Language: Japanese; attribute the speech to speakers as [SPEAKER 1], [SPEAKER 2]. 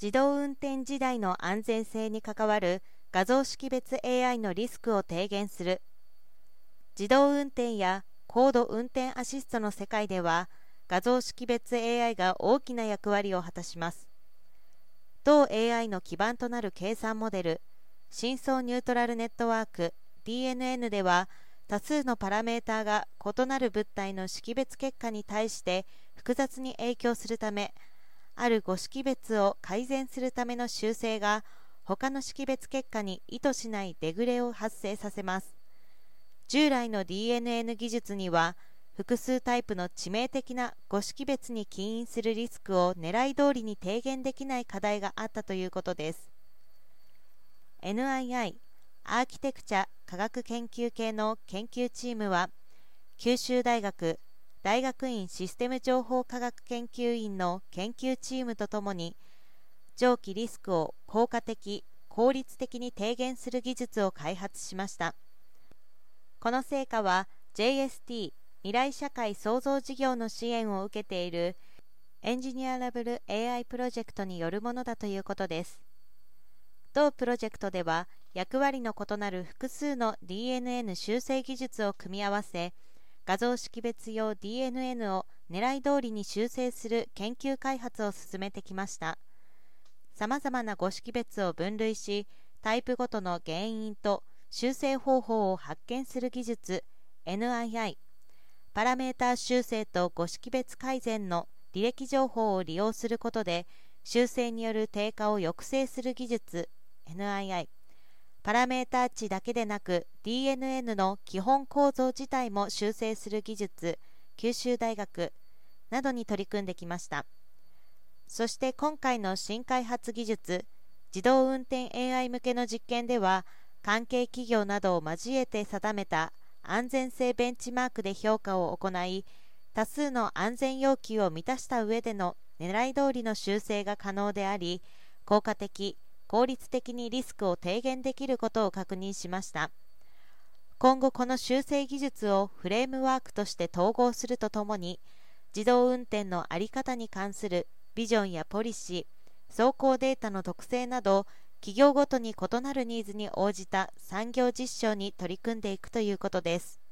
[SPEAKER 1] 自動運転時代の安全性に関わる画像識別 AI のリスクを低減する。自動運転や高度運転アシストの世界では画像識別 AI が大きな役割を果たします。同 AI の基盤となる計算モデル深層ニュートラルネットワーク DNN では多数のパラメータが異なる物体の識別結果に対して複雑に影響するためある誤識別を改善するための修正が他の識別結果に意図しないデグレを発生させます。従来の DNN 技術には複数タイプの致命的な誤識別に起因するリスクを狙い通りに低減できない課題があったということです。NII アーキテクチャ科学研究系の研究チームは九州大学大学院システム情報科学研究院の研究チームとともに上記リスクを効果的効率的に低減する技術を開発しました。この成果は JST 未来社会創造事業の支援を受けているエンジニアラブル AI プロジェクトによるものだということです。同プロジェクトでは役割の異なる複数の DNN 修正技術を組み合わせ画像識別用 DNN を狙い通りに修正する研究開発を進めてきました。さまざまな誤識別を分類しタイプごとの原因と修正方法を発見する技術 NII パラメータ修正と誤識別改善の履歴情報を利用することで修正による低下を抑制する技術 NII パラメータ値だけでなく DNN の基本構造自体も修正する技術九州大学などに取り組んできました。そして今回の新開発技術自動運転 AI 向けの実験では関係企業などを交えて定めた安全性ベンチマークで評価を行い多数の安全要求を満たした上での狙い通りの修正が可能であり効果的効率的にリスクを低減できることを確認しました。今後この修正技術をフレームワークとして統合するとともに自動運転の在り方に関するビジョンやポリシー走行データの特性など企業ごとに異なるニーズに応じた産業実証に取り組んでいくということです。